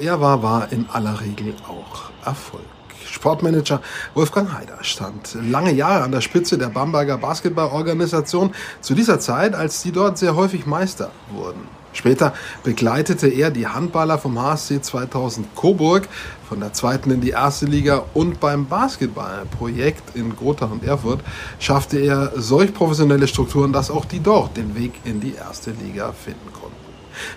er war, war in aller Regel auch Erfolg. Sportmanager Wolfgang Haider stand lange Jahre an der Spitze der Bamberger Basketballorganisation, zu dieser Zeit, als sie dort sehr häufig Meister wurden. Später begleitete er die Handballer vom HSC 2000 Coburg von der zweiten in die erste Liga und beim Basketballprojekt in Gotha und Erfurt schaffte er solch professionelle Strukturen, dass auch die dort den Weg in die erste Liga finden konnten.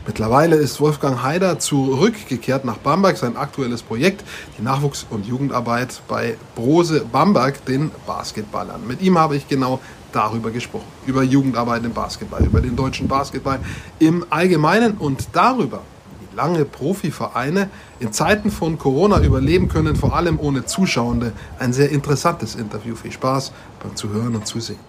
Mittlerweile ist Wolfgang Haider zurückgekehrt nach Bamberg, sein aktuelles Projekt, die Nachwuchs- und Jugendarbeit bei Brose Bamberg, den Basketballern. Mit ihm habe ich genau darüber gesprochen, über Jugendarbeit im Basketball, über den deutschen Basketball im Allgemeinen und darüber, wie lange Profivereine in Zeiten von Corona überleben können, vor allem ohne Zuschauende. Ein sehr interessantes Interview. Viel Spaß beim Zuhören und Zusehen.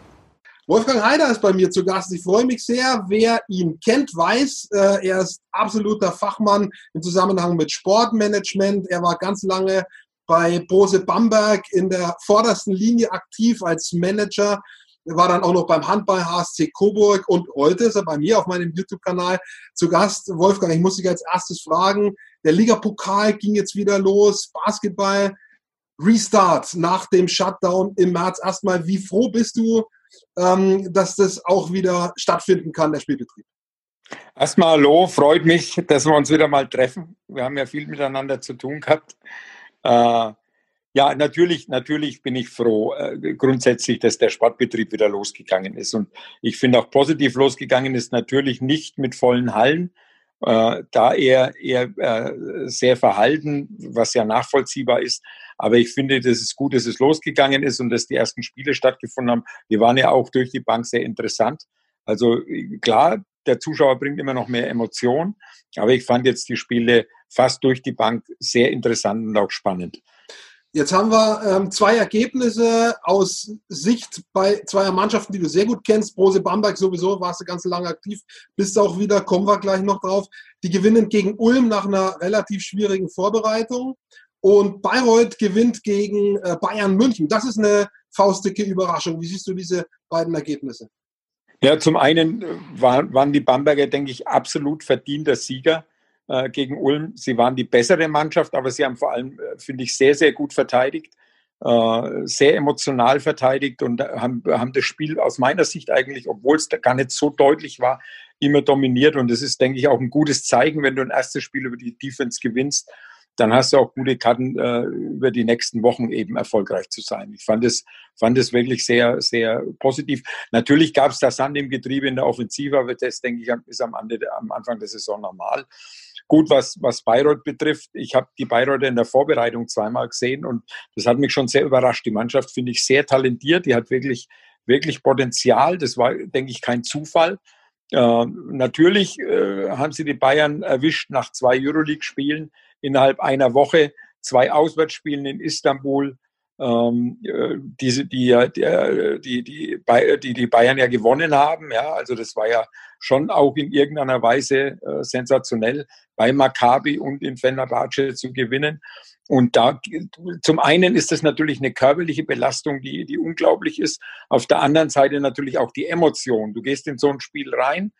Wolfgang Heider ist bei mir zu Gast. Ich freue mich sehr. Wer ihn kennt, weiß, äh, er ist absoluter Fachmann im Zusammenhang mit Sportmanagement. Er war ganz lange bei Bose Bamberg in der vordersten Linie aktiv als Manager. Er war dann auch noch beim Handball HSC Coburg und heute ist er bei mir auf meinem YouTube-Kanal zu Gast. Wolfgang, ich muss dich als erstes fragen, der Ligapokal ging jetzt wieder los, Basketball, Restart nach dem Shutdown im März. Erstmal, wie froh bist du, ähm, dass das auch wieder stattfinden kann, der Spielbetrieb. Erstmal hallo, freut mich, dass wir uns wieder mal treffen. Wir haben ja viel miteinander zu tun gehabt. Äh, ja, natürlich, natürlich bin ich froh, äh, grundsätzlich, dass der Sportbetrieb wieder losgegangen ist. Und ich finde auch positiv losgegangen ist natürlich nicht mit vollen Hallen, äh, da eher, eher äh, sehr verhalten, was ja nachvollziehbar ist. Aber ich finde, dass es gut, dass es losgegangen ist und dass die ersten Spiele stattgefunden haben. Die waren ja auch durch die Bank sehr interessant. Also klar, der Zuschauer bringt immer noch mehr Emotionen, aber ich fand jetzt die Spiele fast durch die Bank sehr interessant und auch spannend. Jetzt haben wir ähm, zwei Ergebnisse aus Sicht bei zweier Mannschaften, die du sehr gut kennst. Brose Bamberg sowieso, warst du ganz lange aktiv, bist auch wieder, kommen wir gleich noch drauf. Die gewinnen gegen Ulm nach einer relativ schwierigen Vorbereitung. Und Bayreuth gewinnt gegen äh, Bayern München. Das ist eine faustdicke Überraschung. Wie siehst du diese beiden Ergebnisse? Ja, zum einen äh, waren, waren die Bamberger, denke ich, absolut verdienter Sieger. Äh, gegen Ulm. Sie waren die bessere Mannschaft, aber sie haben vor allem, äh, finde ich, sehr, sehr gut verteidigt, äh, sehr emotional verteidigt und haben, haben das Spiel aus meiner Sicht eigentlich, obwohl es gar nicht so deutlich war, immer dominiert. Und das ist, denke ich, auch ein gutes Zeichen, wenn du ein erstes Spiel über die Defense gewinnst, dann hast du auch gute Karten, äh, über die nächsten Wochen eben erfolgreich zu sein. Ich fand es, fand es wirklich sehr, sehr positiv. Natürlich gab es da Sand im Getriebe in der Offensive, aber das, denke ich, ist am, am Anfang der Saison normal gut, was, was Bayreuth betrifft. Ich habe die Bayreuther in der Vorbereitung zweimal gesehen und das hat mich schon sehr überrascht. Die Mannschaft finde ich sehr talentiert. Die hat wirklich, wirklich Potenzial. Das war, denke ich, kein Zufall. Äh, natürlich äh, haben sie die Bayern erwischt nach zwei Euroleague-Spielen innerhalb einer Woche, zwei Auswärtsspielen in Istanbul, ähm, äh, diese, die, die, die, die, die Bayern ja gewonnen haben. Ja, also das war ja schon auch in irgendeiner Weise äh, sensationell, bei Maccabi und in Fenerbahce zu gewinnen. Und da, zum einen ist das natürlich eine körperliche Belastung, die, die unglaublich ist. Auf der anderen Seite natürlich auch die Emotion. Du gehst in so ein Spiel rein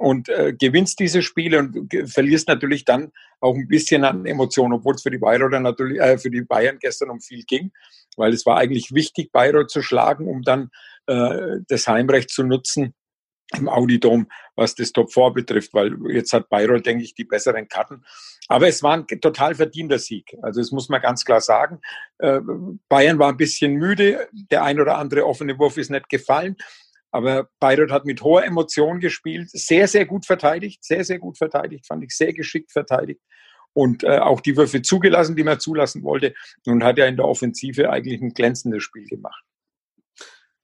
und äh, gewinnst diese Spiele und verlierst natürlich dann auch ein bisschen an Emotionen, obwohl es für die Bayreuther natürlich, äh, für die Bayern gestern um viel ging, weil es war eigentlich wichtig, Bayreuth zu schlagen, um dann äh, das Heimrecht zu nutzen im Audidom, was das Top 4 betrifft, weil jetzt hat Bayreuth, denke ich, die besseren Karten. Aber es war ein total verdienter Sieg. Also das muss man ganz klar sagen. Äh, Bayern war ein bisschen müde. Der ein oder andere offene Wurf ist nicht gefallen. Aber Bayreuth hat mit hoher Emotion gespielt, sehr, sehr gut verteidigt, sehr, sehr gut verteidigt, fand ich sehr geschickt verteidigt und äh, auch die Würfe zugelassen, die man zulassen wollte und hat ja in der Offensive eigentlich ein glänzendes Spiel gemacht.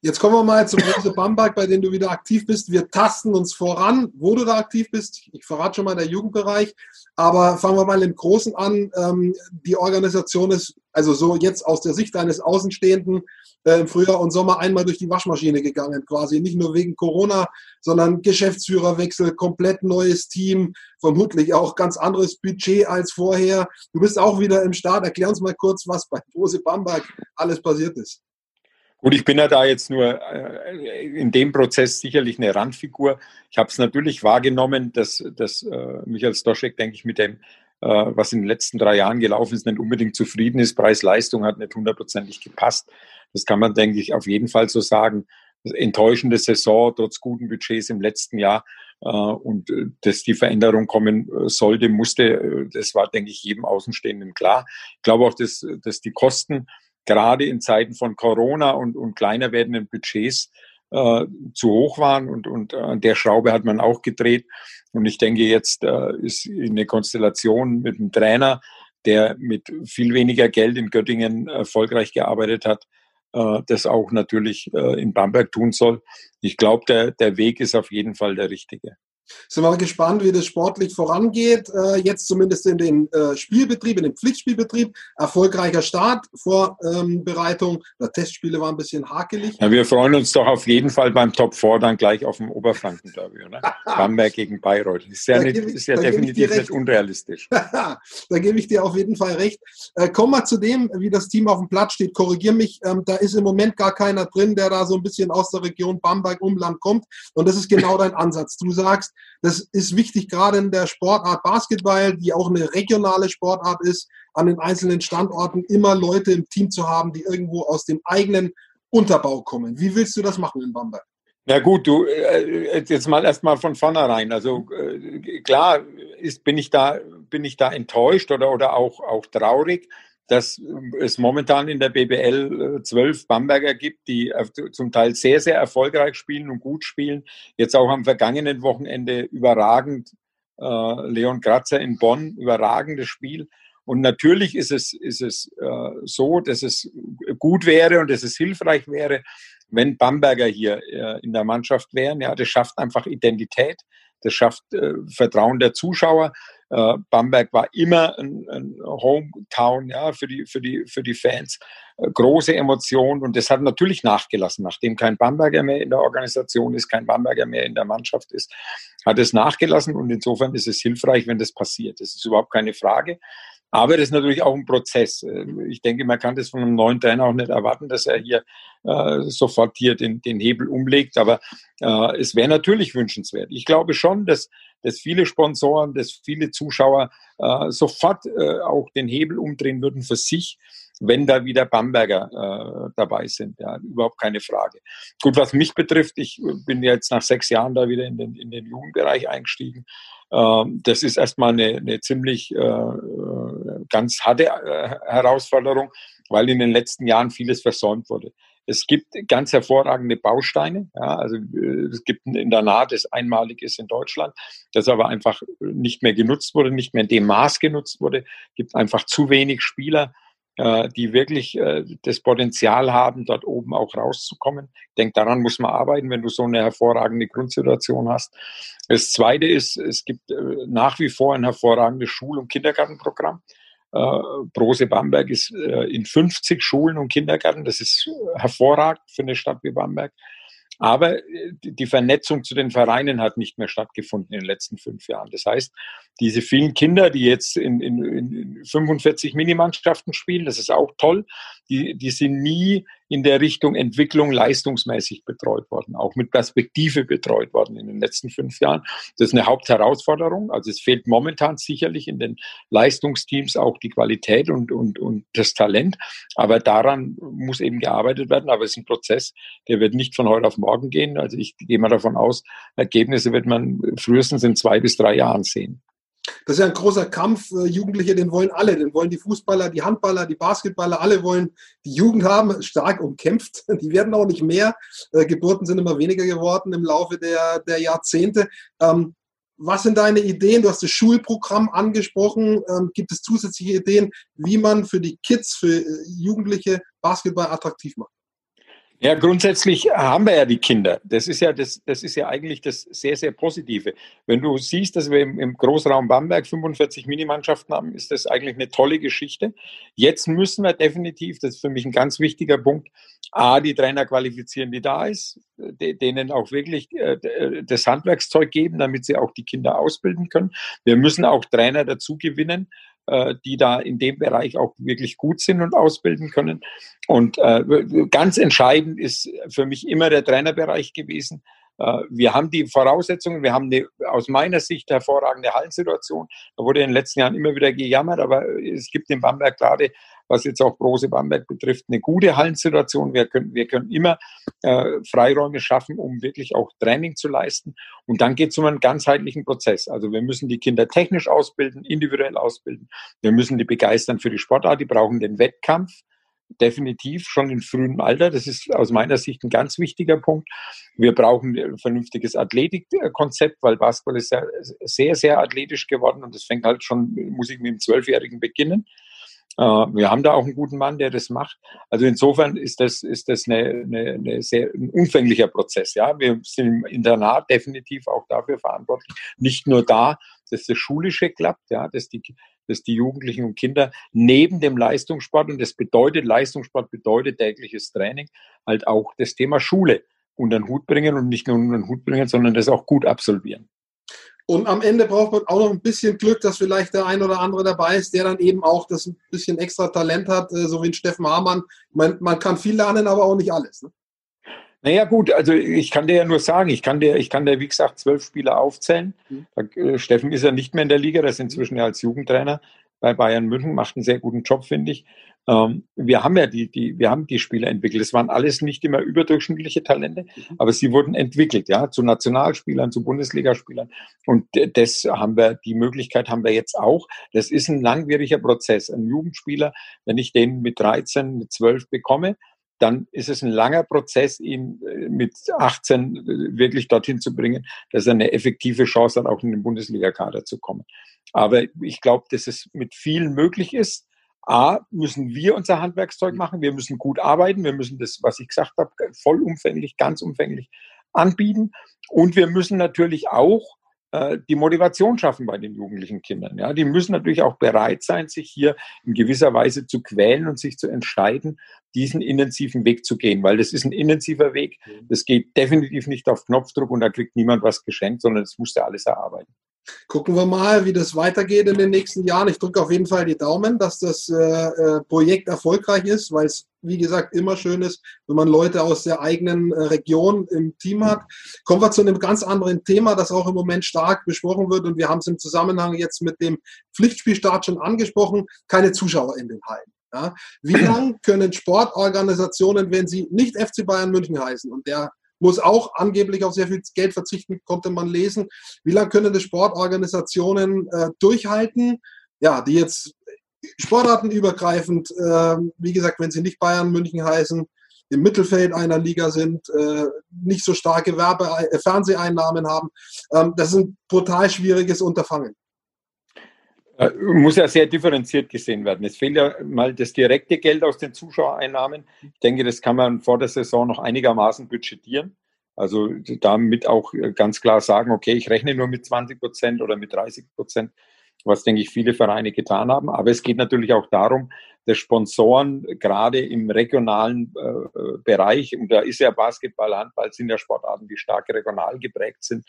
Jetzt kommen wir mal zum Rose Bamberg, bei dem du wieder aktiv bist. Wir tasten uns voran, wo du da aktiv bist. Ich verrate schon mal der Jugendbereich. Aber fangen wir mal im Großen an. Ähm, die Organisation ist also so jetzt aus der Sicht eines Außenstehenden äh, im Frühjahr und Sommer einmal durch die Waschmaschine gegangen, quasi. Nicht nur wegen Corona, sondern Geschäftsführerwechsel, komplett neues Team, vermutlich auch ganz anderes Budget als vorher. Du bist auch wieder im Start. Erklär uns mal kurz, was bei Rose Bamberg alles passiert ist. Gut, ich bin ja da jetzt nur äh, in dem Prozess sicherlich eine Randfigur. Ich habe es natürlich wahrgenommen, dass, dass äh, Michael Stoschek, denke ich, mit dem äh, was in den letzten drei Jahren gelaufen ist, nicht unbedingt zufrieden ist. Preis-Leistung hat nicht hundertprozentig gepasst. Das kann man, denke ich, auf jeden Fall so sagen. Enttäuschende Saison, trotz guten Budgets im letzten Jahr. Äh, und äh, dass die Veränderung kommen sollte, musste, das war, denke ich, jedem Außenstehenden klar. Ich glaube auch, dass, dass die Kosten gerade in Zeiten von Corona und, und kleiner werdenden Budgets äh, zu hoch waren und, und an der Schraube hat man auch gedreht. Und ich denke, jetzt äh, ist eine Konstellation mit einem Trainer, der mit viel weniger Geld in Göttingen erfolgreich gearbeitet hat, äh, das auch natürlich äh, in Bamberg tun soll. Ich glaube, der, der Weg ist auf jeden Fall der richtige. Sind wir gespannt, wie das sportlich vorangeht. Äh, jetzt zumindest in den äh, Spielbetrieb, in den Pflichtspielbetrieb. Erfolgreicher Start, Vorbereitung. Ähm, Testspiele waren ein bisschen hakelig. Ja, wir freuen uns doch auf jeden Fall beim Top 4 dann gleich auf dem Oberfranken-Derby. Bamberg gegen Bayreuth. Ist ja, nicht, ich, ist ja definitiv nicht unrealistisch. da gebe ich dir auf jeden Fall recht. Äh, komm mal zu dem, wie das Team auf dem Platz steht. Korrigier mich. Ähm, da ist im Moment gar keiner drin, der da so ein bisschen aus der Region Bamberg-Umland kommt. Und das ist genau dein Ansatz. Du sagst, das ist wichtig, gerade in der Sportart Basketball, die auch eine regionale Sportart ist, an den einzelnen Standorten immer Leute im Team zu haben, die irgendwo aus dem eigenen Unterbau kommen. Wie willst du das machen in Bamberg? Ja gut, du äh, jetzt mal erstmal von vornherein. Also äh, klar ist, bin ich da bin ich da enttäuscht oder oder auch auch traurig, dass es momentan in der BBL äh, zwölf Bamberger gibt, die zum Teil sehr, sehr erfolgreich spielen und gut spielen. Jetzt auch am vergangenen Wochenende überragend. Äh, Leon Kratzer in Bonn, überragendes Spiel. Und natürlich ist es, ist es äh, so, dass es gut wäre und dass es hilfreich wäre, wenn Bamberger hier äh, in der Mannschaft wären. Ja, das schafft einfach Identität, das schafft äh, Vertrauen der Zuschauer. Äh, Bamberg war immer ein, ein, Hometown ja, für, die, für, die, für die Fans. Äh, große Emotionen und das hat natürlich nachgelassen, nachdem kein Bamberger mehr in der Organisation ist, kein Bamberger mehr in der Mannschaft ist, hat es nachgelassen und insofern ist es hilfreich, wenn das passiert. Das ist überhaupt keine Frage. Aber das ist natürlich auch ein Prozess. Äh, ich denke, man kann das von einem neuen Trainer auch nicht erwarten, dass er hier äh, sofort hier den, den Hebel umlegt. Aber äh, es wäre natürlich wünschenswert. Ich glaube schon, dass, dass viele Sponsoren, dass viele Zuschauer äh, sofort äh, auch den Hebel umdrehen würden für sich, wenn da wieder Bamberger äh, dabei sind. Ja, überhaupt keine Frage. Gut, was mich betrifft, ich bin jetzt nach sechs Jahren da wieder in den, in den Jugendbereich eingestiegen. Ähm, das ist erstmal eine, eine ziemlich äh, äh, ganz harte äh, Herausforderung, weil in den letzten Jahren vieles versäumt wurde. Es gibt ganz hervorragende Bausteine. Ja, also es gibt ein Internat, das einmalig ist in Deutschland, das aber einfach nicht mehr genutzt wurde, nicht mehr in dem Maß genutzt wurde. Es gibt einfach zu wenig Spieler, äh, die wirklich äh, das Potenzial haben, dort oben auch rauszukommen. Ich denke, daran muss man arbeiten, wenn du so eine hervorragende Grundsituation hast. Das Zweite ist, es gibt äh, nach wie vor ein hervorragendes Schul- und Kindergartenprogramm. Brose Bamberg ist in 50 Schulen und Kindergärten. Das ist hervorragend für eine Stadt wie Bamberg. Aber äh, die Vernetzung zu den Vereinen hat nicht mehr stattgefunden in den letzten fünf Jahren. Das heißt, diese vielen Kinder, die jetzt in, in, in 45 Minimannschaften spielen, das ist auch toll, die, die sind nie in der Richtung Entwicklung leistungsmäßig betreut worden, auch mit Perspektive betreut worden in den letzten fünf Jahren. Das ist eine Hauptherausforderung. Also es fehlt momentan sicherlich in den Leistungsteams auch die Qualität und, und, und das Talent. Aber daran muss eben gearbeitet werden. Aber es ist ein Prozess, der wird nicht von heute auf morgen gehen. Also ich gehe mal davon aus, Ergebnisse wird man frühestens in zwei bis drei Jahren sehen. Das ist ja ein großer Kampf. Äh, Jugendliche, den wollen alle. Den wollen die Fußballer, die Handballer, die Basketballer. Alle wollen die Jugend haben, stark umkämpft. Die werden auch nicht mehr. Äh, Geburten sind immer weniger geworden im Laufe der, der Jahrzehnte. Ähm, was sind deine Ideen? Du hast das Schulprogramm angesprochen. Ähm, gibt es zusätzliche Ideen, wie man für die Kids, für äh, Jugendliche Basketball attraktiv macht? Ja, grundsätzlich haben wir ja die Kinder. Das ist ja, das, das ist ja eigentlich das sehr, sehr Positive. Wenn du siehst, dass wir im, im Großraum Bamberg 45 Minimannschaften haben, ist das eigentlich eine tolle Geschichte. Jetzt müssen wir definitiv, das ist für mich ein ganz wichtiger Punkt, A, die Trainer qualifizieren, die da ist, denen auch wirklich äh, das Handwerkszeug geben, damit sie auch die Kinder ausbilden können. Wir müssen auch Trainer dazu gewinnen, äh, die da in dem Bereich auch wirklich gut sind und ausbilden können. Und äh, ganz entscheidend ist für mich immer der Trainerbereich gewesen. Äh, wir haben die Voraussetzungen, wir haben eine aus meiner Sicht hervorragende Hallensituation. Da wurde in den letzten Jahren immer wieder gejammert, aber es gibt in Bamberg gerade, was jetzt auch Brose Bamberg betrifft, eine gute Hallensituation. Wir können, wir können immer äh, Freiräume schaffen, um wirklich auch Training zu leisten. Und dann geht es um einen ganzheitlichen Prozess. Also wir müssen die Kinder technisch ausbilden, individuell ausbilden. Wir müssen die begeistern für die Sportart. Die brauchen den Wettkampf definitiv schon in frühem Alter. Das ist aus meiner Sicht ein ganz wichtiger Punkt. Wir brauchen ein vernünftiges Athletikkonzept, weil Basketball ist sehr, sehr, sehr athletisch geworden und das fängt halt schon, muss ich mit dem Zwölfjährigen beginnen. Äh, wir haben da auch einen guten Mann, der das macht. Also insofern ist das, ist das eine, eine, eine sehr ein umfänglicher Prozess. Ja, wir sind im Internat definitiv auch dafür verantwortlich. Nicht nur da, dass das Schulische klappt, ja, dass die, dass die Jugendlichen und Kinder neben dem Leistungssport, und das bedeutet, Leistungssport bedeutet tägliches Training, halt auch das Thema Schule unter den Hut bringen und nicht nur unter den Hut bringen, sondern das auch gut absolvieren. Und am Ende braucht man auch noch ein bisschen Glück, dass vielleicht der ein oder andere dabei ist, der dann eben auch das ein bisschen extra Talent hat, äh, so wie ein Steffen Hamann. Man, man kann viel lernen, aber auch nicht alles. Ne? Naja, gut, also ich kann dir ja nur sagen, ich kann dir, ich kann dir, wie gesagt, zwölf Spieler aufzählen. Mhm. Äh, Steffen ist ja nicht mehr in der Liga, der ist inzwischen ja als Jugendtrainer bei Bayern München, macht einen sehr guten Job, finde ich. Ähm, wir haben ja die, die, wir haben die Spieler entwickelt. Es waren alles nicht immer überdurchschnittliche Talente, mhm. aber sie wurden entwickelt, ja, zu Nationalspielern, zu Bundesligaspielern. Und das haben wir, die Möglichkeit haben wir jetzt auch. Das ist ein langwieriger Prozess. Ein Jugendspieler, wenn ich den mit 13, mit 12 bekomme, dann ist es ein langer Prozess, ihn äh, mit 18 äh, wirklich dorthin zu bringen, dass er eine effektive Chance hat, auch in den Bundesliga-Kader zu kommen. Aber ich glaube, dass es mit vielen möglich ist. A, müssen wir unser Handwerkszeug machen. Wir müssen gut arbeiten. Wir müssen das, was ich gesagt habe, vollumfänglich, ganz umfänglich anbieten. Und wir müssen natürlich auch äh, die Motivation schaffen bei den jugendlichen Kindern. Ja, die müssen natürlich auch bereit sein, sich hier in gewisser Weise zu quälen und sich zu entscheiden, diesen intensiven Weg zu gehen, weil das ist ein intensiver Weg. Mhm. Das geht definitiv nicht auf Knopfdruck und da kriegt niemand was geschenkt, sondern das musste alles erarbeiten. Gucken wir mal, wie das weitergeht in den nächsten Jahren. Ich drücke auf jeden Fall die Daumen, dass das äh, äh, Projekt erfolgreich ist, weil es, wie gesagt, immer schön ist, wenn man Leute aus der eigenen äh, Region im Team hat. Kommen wir zu einem ganz anderen Thema, das auch im Moment stark besprochen wird. Und wir haben es im Zusammenhang jetzt mit dem Pflichtspielstart schon angesprochen. Keine Zuschauer in den Hallen. Ja? Wie lange können Sportorganisationen, wenn sie nicht FC Bayern München heißen und der muss auch angeblich auf sehr viel Geld verzichten, konnte man lesen. Wie lange können die Sportorganisationen äh, durchhalten? Ja, die jetzt sportartenübergreifend, äh, wie gesagt, wenn sie nicht Bayern München heißen, im Mittelfeld einer Liga sind, äh, nicht so starke Werbe äh, Fernseheinnahmen haben. Ähm, das ist ein brutal schwieriges Unterfangen. Äh, muss ja sehr differenziert gesehen werden. Es fehlt ja mal das direkte Geld aus den Zuschauereinnahmen. Ich denke, das kann man vor der Saison noch einigermaßen budgetieren. Also damit auch ganz klar sagen, okay, ich rechne nur mit 20 Prozent oder mit 30 Prozent, was, denke ich, viele Vereine getan haben. Aber es geht natürlich auch darum, dass Sponsoren gerade im regionalen äh, Bereich, und da ist ja Basketball, Handball sind ja Sportarten, die stark regional geprägt sind,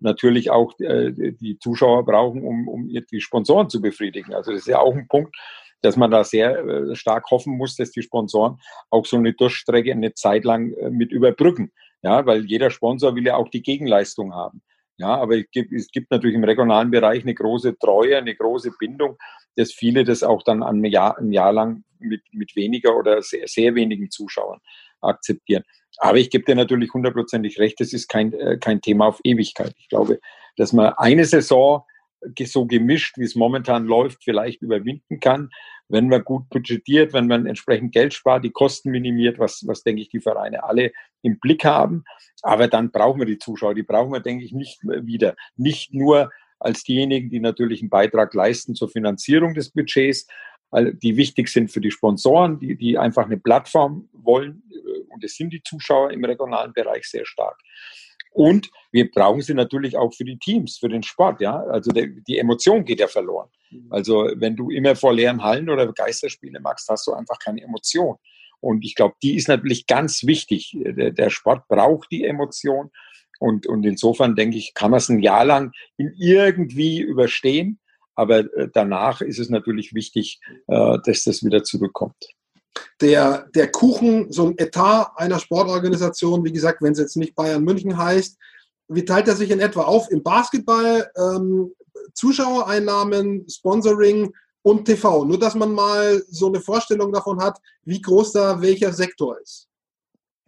natürlich auch äh, die Zuschauer brauchen, um, um die Sponsoren zu befriedigen. Also das ist ja auch ein Punkt, dass man da sehr äh, stark hoffen muss, dass die Sponsoren auch so eine Durchstrecke eine Zeit lang äh, mit überbrücken. Ja, weil jeder Sponsor will ja auch die Gegenleistung haben. Ja, aber es gibt, es gibt natürlich im regionalen Bereich eine große Treue, eine große Bindung, dass viele das auch dann ein Jahr, ein Jahr lang mit, mit weniger oder sehr, sehr wenigen Zuschauern akzeptieren. Aber ich gebe dir natürlich hundertprozentig recht, das ist kein, äh, kein Thema auf Ewigkeit. Ich glaube, dass man eine Saison so gemischt, wie es momentan läuft, vielleicht überwinden kann, wenn man gut budgetiert, wenn man entsprechend Geld spart, die Kosten minimiert, was, was denke ich, die Vereine alle im Blick haben. Aber dann brauchen wir die Zuschauer, die brauchen wir, denke ich, nicht wieder. Nicht nur als diejenigen, die natürlich einen Beitrag leisten zur Finanzierung des Budgets, die wichtig sind für die Sponsoren, die, die einfach eine Plattform wollen. Und es sind die Zuschauer im regionalen Bereich sehr stark. Und wir brauchen sie natürlich auch für die Teams, für den Sport. Ja, also der, die Emotion geht ja verloren. Mhm. Also wenn du immer vor leeren Hallen oder Geisterspiele machst, hast du einfach keine Emotion. Und ich glaube, die ist natürlich ganz wichtig. Der, der Sport braucht die Emotion. Und, und insofern denke ich, kann man es ein Jahr lang in irgendwie überstehen. Aber äh, danach ist es natürlich wichtig, äh, dass das wieder zurückkommt. Der, der Kuchen, so ein Etat einer Sportorganisation, wie gesagt, wenn es jetzt nicht Bayern München heißt, wie teilt er sich in etwa auf? Im Basketball ähm, Zuschauereinnahmen, Sponsoring und TV. Nur, dass man mal so eine Vorstellung davon hat, wie groß da welcher Sektor ist.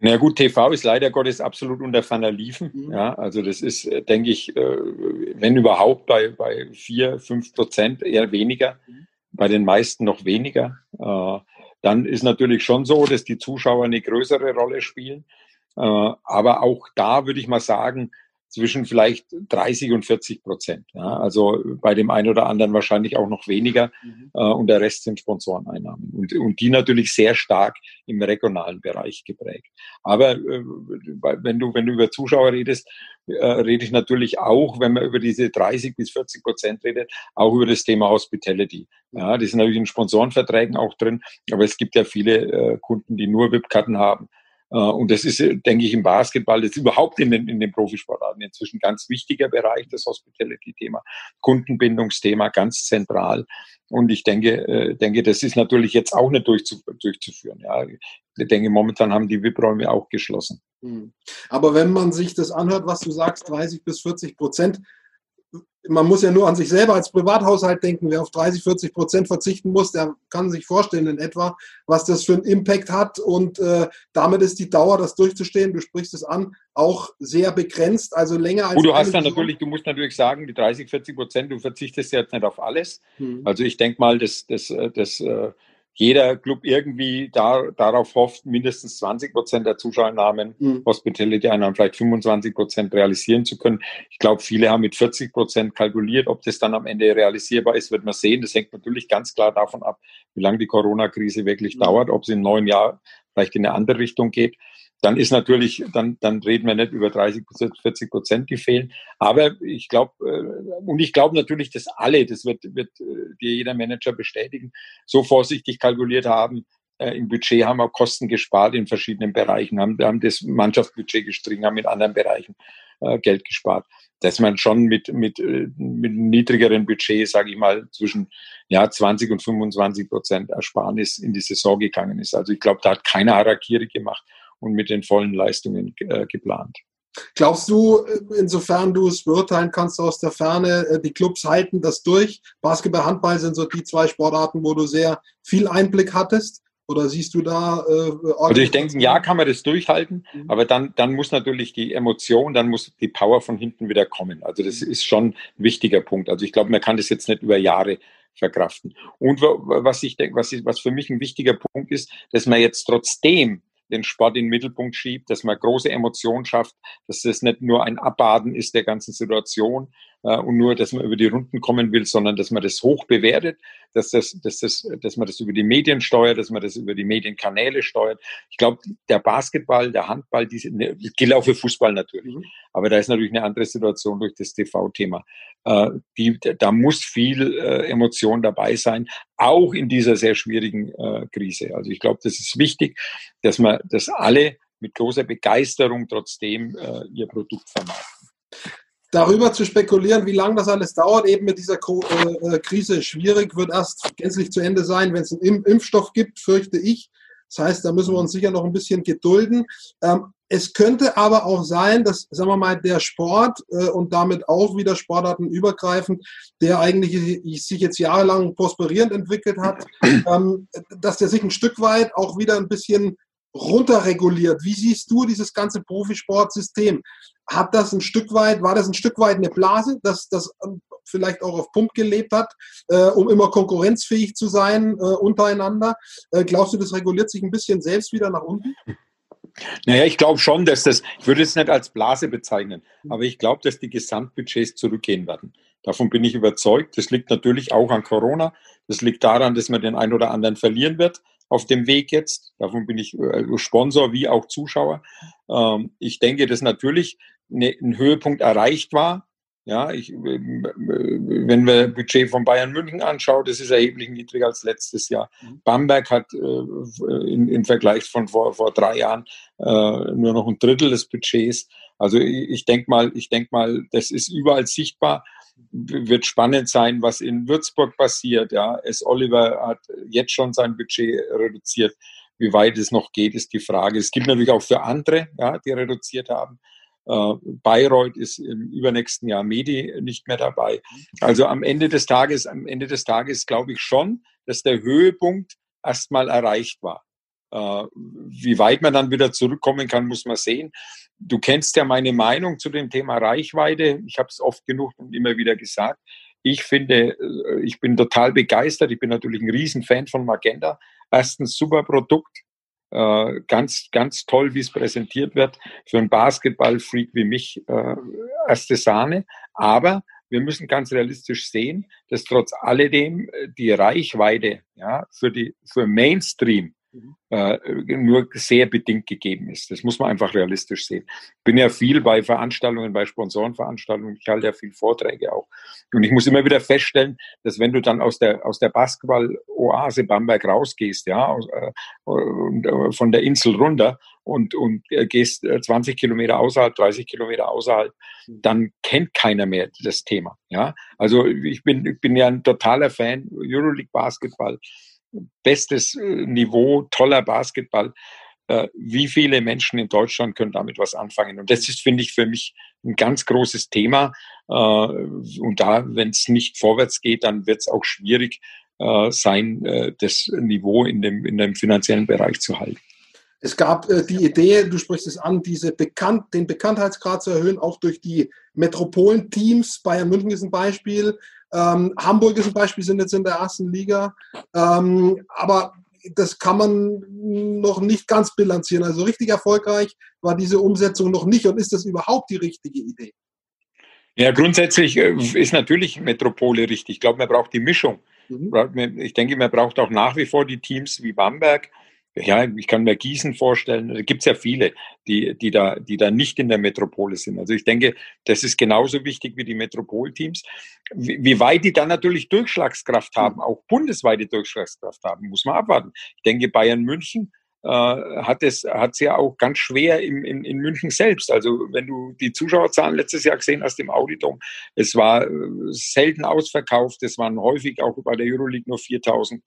Na gut, TV ist leider Gottes absolut unter Ferner Liefen. Mhm. Ja, also das ist, äh, denke ich, äh, wenn überhaupt bei, bei vier, fünf Prozent eher weniger, mhm. bei den meisten noch weniger. Äh, dann ist natürlich schon so, dass die Zuschauer eine größere Rolle spielen. Aber auch da würde ich mal sagen, zwischen vielleicht 30 und 40 Prozent. Ja, also bei dem einen oder anderen wahrscheinlich auch noch weniger mhm. äh, und der Rest sind Sponsoreneinnahmen und, und die natürlich sehr stark im regionalen Bereich geprägt. Aber äh, wenn du wenn du über Zuschauer redest, äh, rede ich natürlich auch, wenn man über diese 30 bis 40 Prozent redet, auch über das Thema Hospitality. Ja, die sind natürlich in Sponsorenverträgen auch drin, aber es gibt ja viele äh, Kunden, die nur VIP-Karten haben und das ist, äh, denke ich, im Basketball, das ist überhaupt in den, in den Profisportarten inzwischen ganz wichtiger Bereich, das Hospitality-Thema, Kundenbindungsthema, ganz zentral. Und ich denke, äh, denke, das ist natürlich jetzt auch nicht durchzu, durchzuführen. Ja. Ich denke, momentan haben die VIP-Räume auch geschlossen. Hm. Aber wenn man sich das anhört, was du sagst, 30 bis 40 Prozent, man muss ja nur an sich selber als Privathaushalt denken. Wer auf 30, 40 Prozent verzichten muss, der kann sich vorstellen in etwa, was das für einen Impact hat. Und äh, damit ist die Dauer, das durchzustehen, du sprichst es an, auch sehr begrenzt, also länger als. Oh, du hast dann natürlich, du musst natürlich sagen, die 30, 40 Prozent, du verzichtest jetzt nicht auf alles. Hm. Also ich denke mal, das, das, äh, das, das jeder Club irgendwie da, darauf hofft, mindestens 20 Prozent der Zuschauernahmen, mhm. Hospitality-Einnahmen, vielleicht 25 Prozent realisieren zu können. Ich glaube, viele haben mit 40 Prozent kalkuliert. Ob das dann am Ende realisierbar ist, wird man sehen. Das hängt natürlich ganz klar davon ab, wie lange die Corona-Krise wirklich mhm. dauert, ob es im neuen Jahr vielleicht in eine andere Richtung geht dann ist natürlich, dann, dann reden wir nicht über 30 Prozent, 40 Prozent, die fehlen. Aber ich glaube, äh, und ich glaube natürlich, dass alle, das wird, wird äh, dir jeder Manager bestätigen, so vorsichtig kalkuliert haben, äh, im Budget haben wir Kosten gespart in verschiedenen Bereichen, haben, haben das Mannschaftsbudget gestrichen, haben in anderen Bereichen Geld gespart. Dass man schon mit, mit, mit niedrigeren Budget, sage ich mal, zwischen ja, 20 und 25 Prozent Ersparnis in die Saison gegangen ist. Also ich glaube, da hat keiner Harakiri gemacht und mit den vollen Leistungen äh, geplant. Glaubst du, äh, insofern du es beurteilen kannst aus der Ferne, äh, die Clubs halten das durch? Basketball, Handball sind so die zwei Sportarten, wo du sehr viel Einblick hattest. Oder siehst du da? Äh, also ich denke, ja, kann man das durchhalten, mhm. aber dann, dann muss natürlich die Emotion, dann muss die Power von hinten wieder kommen. Also das mhm. ist schon ein wichtiger Punkt. Also ich glaube, man kann das jetzt nicht über Jahre verkraften. Und was ich denke, was, was für mich ein wichtiger Punkt ist, dass man jetzt trotzdem den Sport in den Mittelpunkt schiebt, dass man große Emotionen schafft, dass das nicht nur ein Abbaden ist der ganzen Situation, und nur, dass man über die Runden kommen will, sondern dass man das hoch bewertet, dass, das, dass, das, dass man das über die Medien steuert, dass man das über die Medienkanäle steuert. Ich glaube, der Basketball, der Handball, diese, ne, gilt auch für Fußball natürlich, mhm. aber da ist natürlich eine andere Situation durch das TV-Thema. Äh, die, da muss viel äh, Emotion dabei sein, auch in dieser sehr schwierigen äh, Krise. Also ich glaube, das ist wichtig, dass man, dass alle mit großer Begeisterung trotzdem äh, ihr Produkt vermarkten darüber zu spekulieren, wie lange das alles dauert, eben mit dieser äh, äh, Krise schwierig, wird erst gänzlich zu Ende sein, wenn es einen Impfstoff gibt, fürchte ich. Das heißt, da müssen wir uns sicher noch ein bisschen gedulden. Ähm, es könnte aber auch sein, dass, sagen wir mal, der Sport äh, und damit auch wieder Sportarten übergreifend, der eigentlich sich jetzt jahrelang prosperierend entwickelt hat, ähm, dass der sich ein Stück weit auch wieder ein bisschen runterreguliert. Wie siehst du dieses ganze Profisportsystem? Hat das ein Stück weit, war das ein Stück weit eine Blase, dass das ähm, vielleicht auch auf Pump gelebt hat, äh, um immer konkurrenzfähig zu sein äh, untereinander? Äh, glaubst du, das reguliert sich ein bisschen selbst wieder nach unten? Naja, ich glaube schon, dass das, ich würde es nicht als Blase bezeichnen, aber ich glaube, dass die Gesamtbudgets zurückgehen werden. Davon bin ich überzeugt. Das liegt natürlich auch an Corona. Das liegt daran, dass man den einen oder anderen verlieren wird auf dem Weg jetzt. Davon bin ich äh, Sponsor wie auch Zuschauer. Ähm, ich denke, dass natürlich ne, ein Höhepunkt erreicht war. Ja, ich, äh, wenn wir Budget von Bayern München anschauen, das ist erheblich niedriger als letztes Jahr. Mhm. Bamberg hat äh, in, im Vergleich von vor, vor drei Jahren nur noch ein Drittel des Budgets. Also ich, ich denke mal, ich denke mal, das ist überall sichtbar. Wird spannend sein, was in Würzburg passiert. Ja, S. Oliver hat jetzt schon sein Budget reduziert. Wie weit es noch geht, ist die Frage. Es gibt natürlich auch für andere, ja, die reduziert haben. Äh, Bayreuth ist im übernächsten Jahr Medi nicht mehr dabei. Also am Ende des Tages, am Ende des Tages glaube ich schon, dass der Höhepunkt erstmal erreicht war. Äh, wie weit man dann wieder zurückkommen kann, muss man sehen. Du kennst ja meine Meinung zu dem Thema Reichweite. Ich habe es oft genug und immer wieder gesagt. Ich finde, äh, ich bin total begeistert. Ich bin natürlich ein Riesenfan von Magenta. Erstens super Produkt. Äh, ganz, ganz toll, wie es präsentiert wird. Für einen Basketballfreak wie mich erste Sahne. Aber wir müssen ganz realistisch sehen, dass trotz alledem die Reichweite ja, für, die, für Mainstream äh, nur sehr bedingt gegeben ist. Das muss man einfach realistisch sehen. Ich bin ja viel bei Veranstaltungen, bei Sponsorenveranstaltungen, ich halte ja viel Vorträge auch. Und ich muss immer wieder feststellen, dass wenn du dann aus der, aus der Basketball-Oase Bamberg rausgehst, ja, aus, äh, und, äh, von der Insel runter und, und äh, gehst 20 Kilometer außerhalb, 30 Kilometer außerhalb, dann kennt keiner mehr das Thema. Ja, also ich bin, ich bin ja ein totaler Fan Euroleague Basketball bestes äh, Niveau, toller Basketball. Äh, wie viele Menschen in Deutschland können damit was anfangen? Und das ist, finde ich, für mich ein ganz großes Thema. Äh, und da, wenn es nicht vorwärts geht, dann wird es auch schwierig sein, das Niveau in dem, in dem finanziellen Bereich zu halten. Es gab die Idee, du sprichst es an, diese Bekannt, den Bekanntheitsgrad zu erhöhen, auch durch die Metropolenteams. Bayern München ist ein Beispiel, ähm, Hamburg ist ein Beispiel, sind jetzt in der ersten Liga. Ähm, aber das kann man noch nicht ganz bilanzieren. Also richtig erfolgreich war diese Umsetzung noch nicht. Und ist das überhaupt die richtige Idee? Ja, grundsätzlich äh, ist natürlich Metropole richtig. Ich glaube, man braucht die Mischung. Mhm. Ich denke, man braucht auch nach wie vor die Teams wie Bamberg, ja, ich kann mir Gießen vorstellen, da gibt es ja viele, die, die, da, die da nicht in der Metropole sind. Also ich denke, das ist genauso wichtig wie die Metropolteams. Wie, wie weit die dann natürlich Durchschlagskraft haben, auch bundesweite Durchschlagskraft haben, muss man abwarten. Ich denke, Bayern München äh, hat es hat's ja auch ganz schwer im, in, in München selbst. Also wenn du die Zuschauerzahlen letztes Jahr gesehen hast im Auditorium, es war äh, selten ausverkauft, es waren häufig auch bei der Euroleague nur 4.000,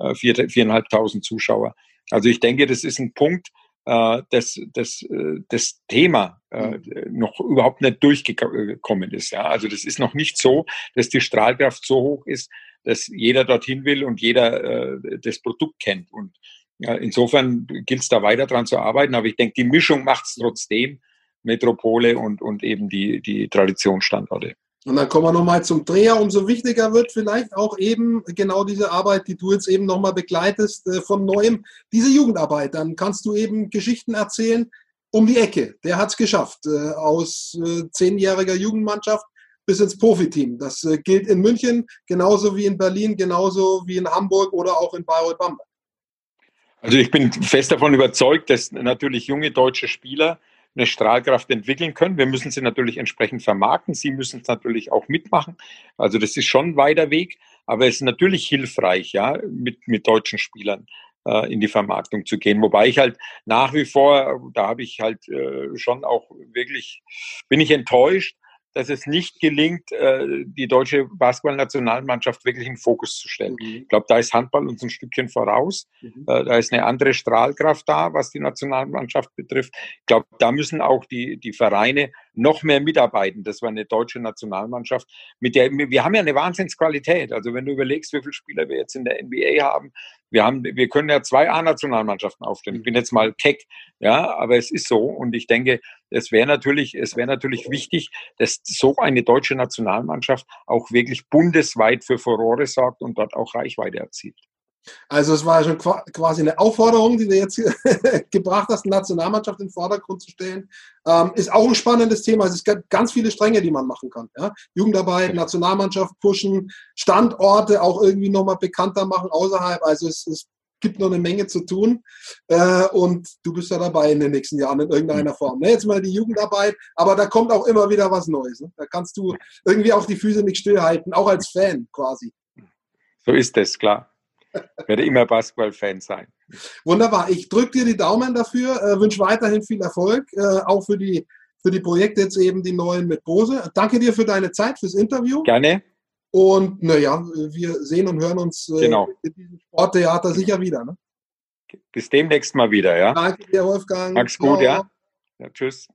äh, 4.500 Zuschauer. Also ich denke, das ist ein Punkt, äh, dass, dass äh, das Thema äh, mhm. noch überhaupt nicht durchgekommen ist. Ja? Also das ist noch nicht so, dass die Strahlkraft so hoch ist, dass jeder dorthin will und jeder äh, das Produkt kennt. Und ja, insofern gilt es da weiter dran zu arbeiten. Aber ich denke, die Mischung macht es trotzdem, Metropole und, und eben die, die Traditionsstandorte. Und dann kommen wir nochmal zum Dreher. Umso wichtiger wird vielleicht auch eben genau diese Arbeit, die du jetzt eben nochmal begleitest, äh, von neuem, diese Jugendarbeit. Dann kannst du eben Geschichten erzählen um die Ecke. Der hat es geschafft. Äh, aus äh, zehnjähriger Jugendmannschaft bis ins Profiteam. Das gilt in München genauso wie in Berlin, genauso wie in Hamburg oder auch in Bayreuth-Bamberg. Also ich bin fest davon überzeugt, dass natürlich junge deutsche Spieler eine Strahlkraft entwickeln können. Wir müssen sie natürlich entsprechend vermarkten. Sie müssen es natürlich auch mitmachen. Also das ist schon ein weiter Weg, aber es ist natürlich hilfreich, ja, mit, mit deutschen Spielern äh, in die Vermarktung zu gehen. Wobei ich halt nach wie vor, da habe ich halt äh, schon auch wirklich, bin ich enttäuscht, dass es nicht gelingt, äh, die deutsche Basketballnationalmannschaft wirklich in den Fokus zu stellen. Mhm. Ich glaube, da ist Handball uns ein Stückchen voraus. Mhm. Äh, da ist eine andere Strahlkraft da, was die Nationalmannschaft betrifft. Ich glaube, da müssen auch die, die Vereine noch mehr mitarbeiten. Das war eine deutsche Nationalmannschaft, mit der wir haben ja eine Wahnsinnsqualität. Also wenn du überlegst, wie viele Spieler wir jetzt in der NBA haben, wir haben, wir können ja zwei A-Nationalmannschaften aufstellen. Ich bin jetzt mal keck, ja, aber es ist so. Und ich denke, es wäre natürlich, es wäre natürlich wichtig, dass so eine deutsche Nationalmannschaft auch wirklich bundesweit für Furore sorgt und dort auch Reichweite erzielt. Also es war schon quasi eine Aufforderung, die du jetzt gebracht hast, die Nationalmannschaft in den Vordergrund zu stellen. Ähm, ist auch ein spannendes Thema. Es gibt ganz viele Stränge, die man machen kann. Ja? Jugendarbeit, Nationalmannschaft pushen, Standorte auch irgendwie nochmal bekannter machen außerhalb. Also es, es gibt noch eine Menge zu tun. Äh, und du bist ja dabei in den nächsten Jahren in irgendeiner Form. Ne? Jetzt mal die Jugendarbeit, aber da kommt auch immer wieder was Neues. Ne? Da kannst du irgendwie auch die Füße nicht stillhalten, auch als Fan quasi. So ist es, klar. Werde immer Basketball-Fan sein. Wunderbar. Ich drücke dir die Daumen dafür, äh, wünsche weiterhin viel Erfolg, äh, auch für die für die Projekte jetzt eben die neuen mit Bose. Danke dir für deine Zeit, fürs Interview. Gerne. Und naja, wir sehen und hören uns äh, genau. in diesem Sporttheater sicher wieder. Ne? Bis demnächst mal wieder, ja. Danke dir, Wolfgang. Mach's gut, ja. ja. Tschüss.